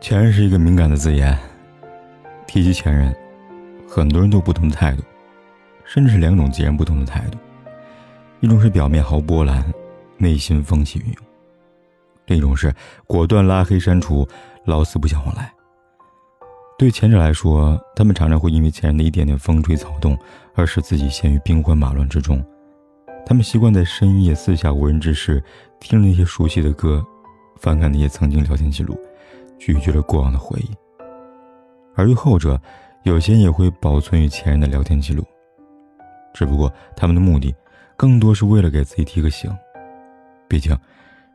前任是一个敏感的字眼，提及前任，很多人都不同的态度，甚至是两种截然不同的态度。一种是表面毫无波澜，内心风起云涌；另一种是果断拉黑删除，老死不相往来。对前者来说，他们常常会因为前任的一点点风吹草动，而使自己陷于兵荒马乱之中。他们习惯在深夜四下无人之时，听那些熟悉的歌，翻看那些曾经聊天记录。拒绝了过往的回忆，而与后者，有些也会保存与前任的聊天记录，只不过他们的目的，更多是为了给自己提个醒。毕竟，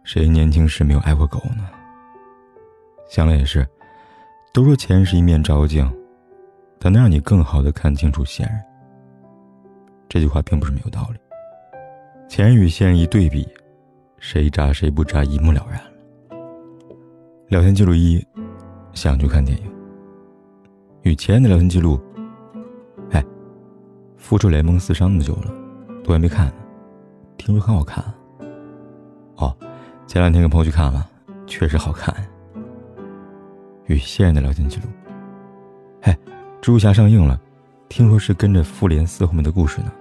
谁年轻时没有爱过狗呢？想来也是，都说前任是一面照镜，但能让你更好的看清楚现任。这句话并不是没有道理。前任与现任一对比，谁渣谁不渣一目了然。聊天记录一，想去看电影。与前任的聊天记录。哎，《复仇联盟四》上那么久了，都还没看呢。听说很好看。哦，前两天跟朋友去看了，确实好看。与现任的聊天记录。嘿，《蜘蛛侠》上映了，听说是跟着《复联四》后面的故事呢。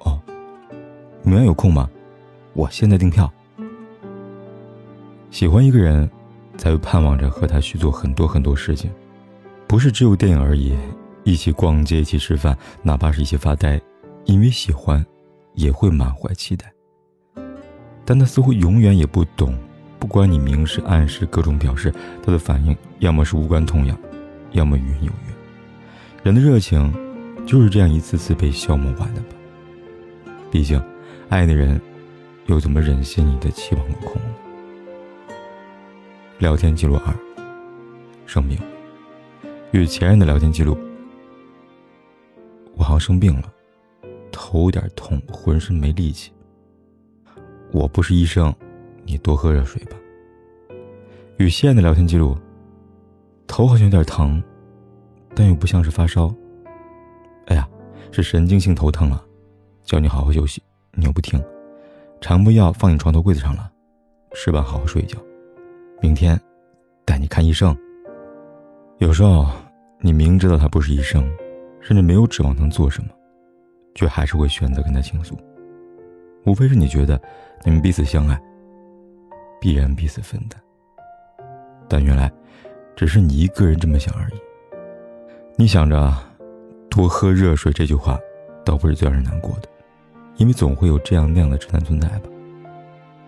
哦，明晚有空吗？我现在订票。喜欢一个人。才会盼望着和他去做很多很多事情，不是只有电影而已，一起逛街，一起吃饭，哪怕是一起发呆，因为喜欢，也会满怀期待。但他似乎永远也不懂，不管你明示暗示各种表示，他的反应要么是无关痛痒，要么语音有约。人的热情，就是这样一次次被消磨完的吧。毕竟，爱的人，又怎么忍心你的期望落空呢？聊天记录二：生病。与前任的聊天记录。我好像生病了，头有点痛，浑身没力气。我不是医生，你多喝热水吧。与现任的聊天记录。头好像有点疼，但又不像是发烧。哎呀，是神经性头疼了，叫你好好休息，你又不听。常不药放你床头柜子上了，吃完好好睡一觉。明天，带你看医生。有时候，你明知道他不是医生，甚至没有指望能做什么，却还是会选择跟他倾诉。无非是你觉得你们彼此相爱，必然彼此分担。但原来，只是你一个人这么想而已。你想着多喝热水这句话，倒不是最让人难过的，因为总会有这样那样的直男存在吧。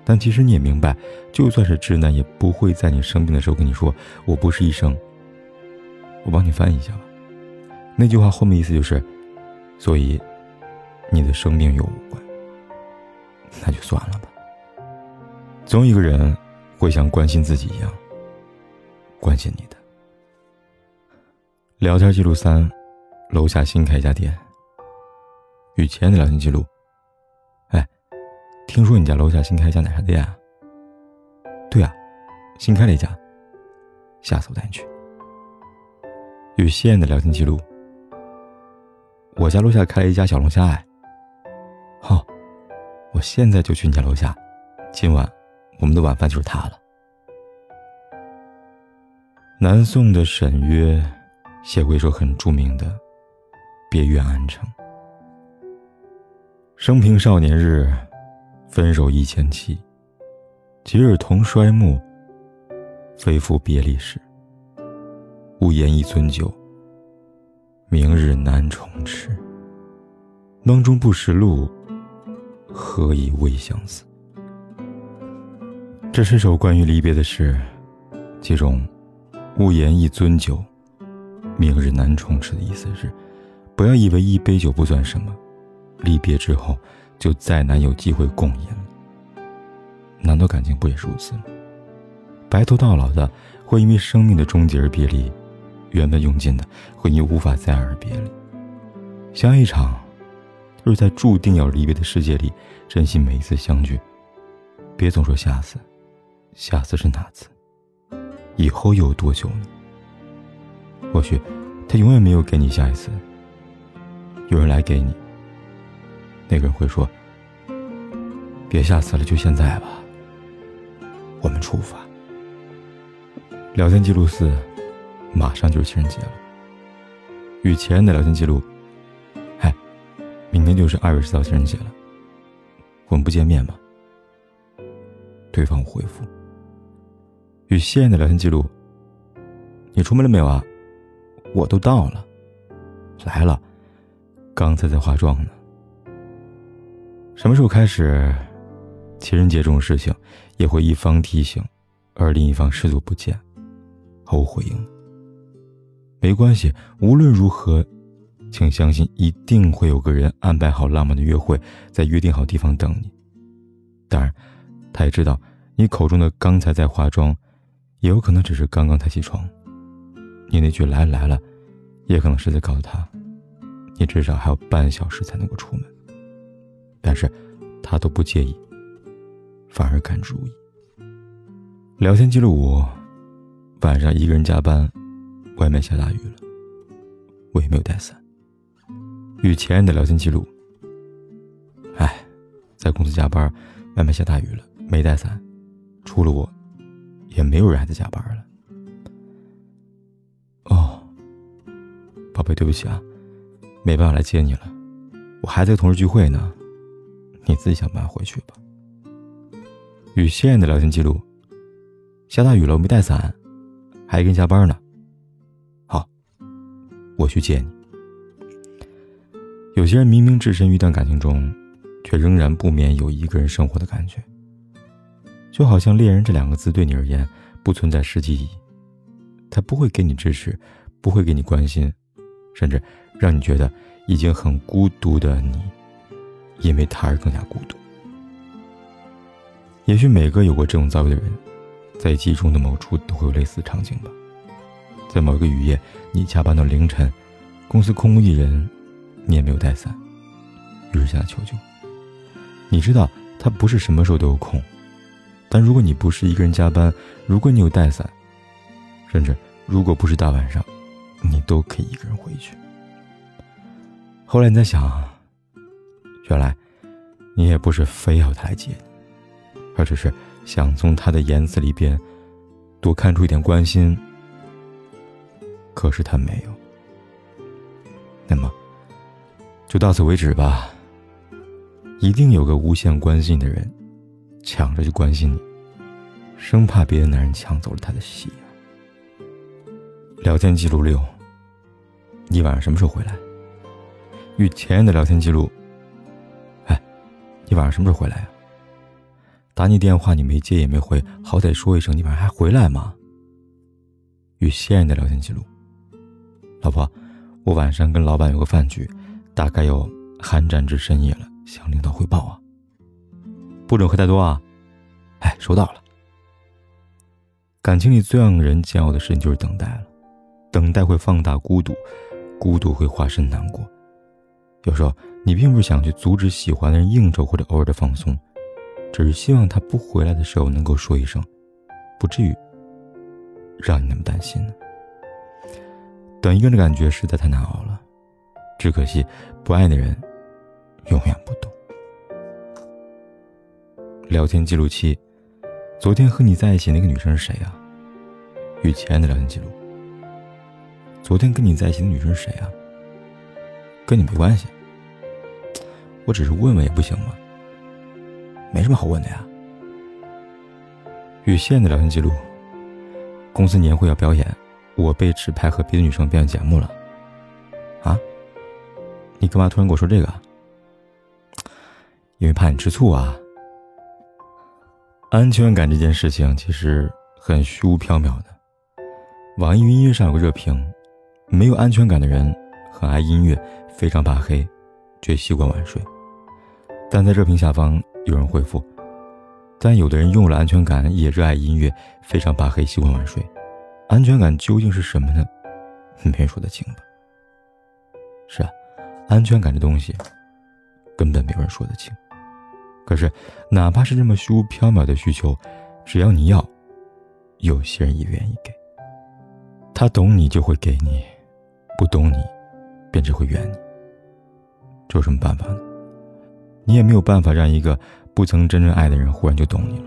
但其实你也明白，就算是直男，也不会在你生病的时候跟你说“我不是医生”。我帮你翻译一下吧。那句话后面意思就是，所以你的生病与我无关。那就算了吧。总有一个人会像关心自己一样关心你的。聊天记录三：楼下新开一家店。与前的聊天记录。听说你家楼下新开一家奶茶店啊？对啊，新开了一家。下次我带你去。与谢燕的聊天记录。我家楼下开了一家小龙虾哎。好，我现在就去你家楼下。今晚我们的晚饭就是他了。南宋的沈约写过一首很著名的《别院安城》。生平少年日。分手一千七，今日同衰暮。非复别离时。无言一樽酒，明日难重迟。梦中不识路，何以未相思？这是首关于离别的诗，其中“无言一樽酒，明日难重迟”的意思是：不要以为一杯酒不算什么，离别之后。就再难有机会共饮了。难道感情不也是如此吗？白头到老的会因为生命的终结而别离，原本用尽的会因无法再爱而别离。相爱一场，就是在注定要离别的世界里，珍惜每一次相聚。别总说下次，下次是哪次？以后又有多久呢？或许，他永远没有给你下一次。有人来给你，那个人会说：“别下次了，就现在吧。”我们出发。聊天记录四，马上就是情人节了。与前任的聊天记录，嗨，明天就是二月十号情人节了。我们不见面吗？对方回复。与现任的聊天记录，你出门了没有啊？我都到了，来了，刚才在化妆呢。什么时候开始，情人节这种事情也会一方提醒，而另一方视作不见，毫无回应？没关系，无论如何，请相信一定会有个人安排好浪漫的约会，在约定好地方等你。当然，他也知道你口中的刚才在化妆，也有可能只是刚刚才起床。你那句来来了，也可能是在告诉他，你至少还有半小时才能够出门。但是，他都不介意，反而敢注意。聊天记录五：晚上一个人加班，外面下大雨了，我也没有带伞。与前任的聊天记录：哎，在公司加班，外面下大雨了，没带伞，除了我，也没有人还在加班了。哦宝贝，对不起啊，没办法来接你了，我还在同事聚会呢，你自己想办法回去吧。与现任的聊天记录：下大雨了，没带伞，还一个人加班呢。好，我去接你。有些人明明置身于一段感情中，却仍然不免有一个人生活的感觉，就好像“恋人”这两个字对你而言不存在实际意义，他不会给你支持，不会给你关心。甚至让你觉得已经很孤独的你，因为他而更加孤独。也许每个有过这种遭遇的人，在记忆中的某处都会有类似场景吧。在某一个雨夜，你加班到凌晨，公司空无一人，你也没有带伞，于是向他求救。你知道他不是什么时候都有空，但如果你不是一个人加班，如果你有带伞，甚至如果不是大晚上。你都可以一个人回去。后来你在想，原来你也不是非要他来接你，而只是想从他的言辞里边多看出一点关心。可是他没有，那么就到此为止吧。一定有个无限关心的人，抢着去关心你，生怕别的男人抢走了他的喜爱。聊天记录六。你晚上什么时候回来？与前任的聊天记录。你晚上什么时候回来呀？打你电话你没接也没回，好歹说一声，你晚上还回来吗？与现任的聊天记录。老婆，我晚上跟老板有个饭局，大概要酣战至深夜了，向领导汇报啊。不准喝太多啊！哎，收到了。感情里最让人煎熬的事情就是等待了，等待会放大孤独。孤独会化身难过，有时候你并不是想去阻止喜欢的人应酬或者偶尔的放松，只是希望他不回来的时候能够说一声，不至于让你那么担心呢。等一个人的感觉实在太难熬了，只可惜不爱的人永远不懂。聊天记录器，昨天和你在一起那个女生是谁啊？与前任的聊天记录。昨天跟你在一起的女生是谁啊？跟你没关系，我只是问问也不行吗？没什么好问的呀。与现的聊天记录，公司年会要表演，我被指派和别的女生表演节目了。啊？你干嘛突然跟我说这个？因为怕你吃醋啊。安全感这件事情其实很虚无缥缈的。网易云音乐上有个热评。没有安全感的人，很爱音乐，非常怕黑，却习惯晚睡。但在热评下方有人回复：“但有的人拥有了安全感，也热爱音乐，非常怕黑，习惯晚睡。安全感究竟是什么呢？没人说得清吧？是啊，安全感这东西，根本没有人说得清。可是，哪怕是这么虚无缥缈的需求，只要你要，有些人也愿意给。他懂你就会给你，不懂你，便只会怨你。这有什么办法呢？你也没有办法让一个不曾真正爱的人忽然就懂你了。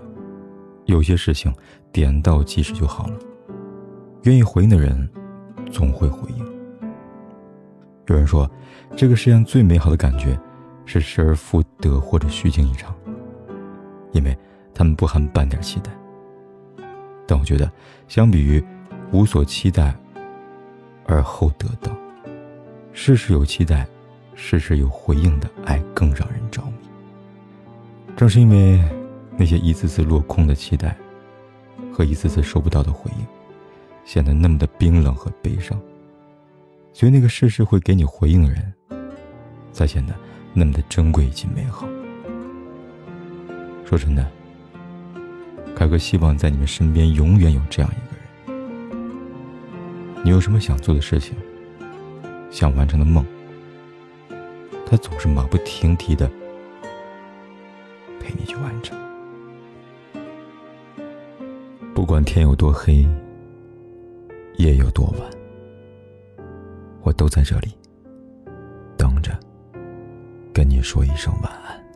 有些事情点到即止就好了。愿意回应的人，总会回应。有人说，这个世界上最美好的感觉，是失而复得或者虚惊一场，因为他们不含半点期待。但我觉得，相比于无所期待而后得到，事事有期待，事事有回应的爱更让人着迷。正是因为那些一次次落空的期待，和一次次收不到的回应。显得那么的冰冷和悲伤，所以那个事事会给你回应的人，才显得那么的珍贵以及美好。说真的，凯哥希望在你们身边永远有这样一个人。你有什么想做的事情，想完成的梦，他总是马不停蹄的陪你去完成，不管天有多黑。夜有多晚，我都在这里等着，跟你说一声晚安。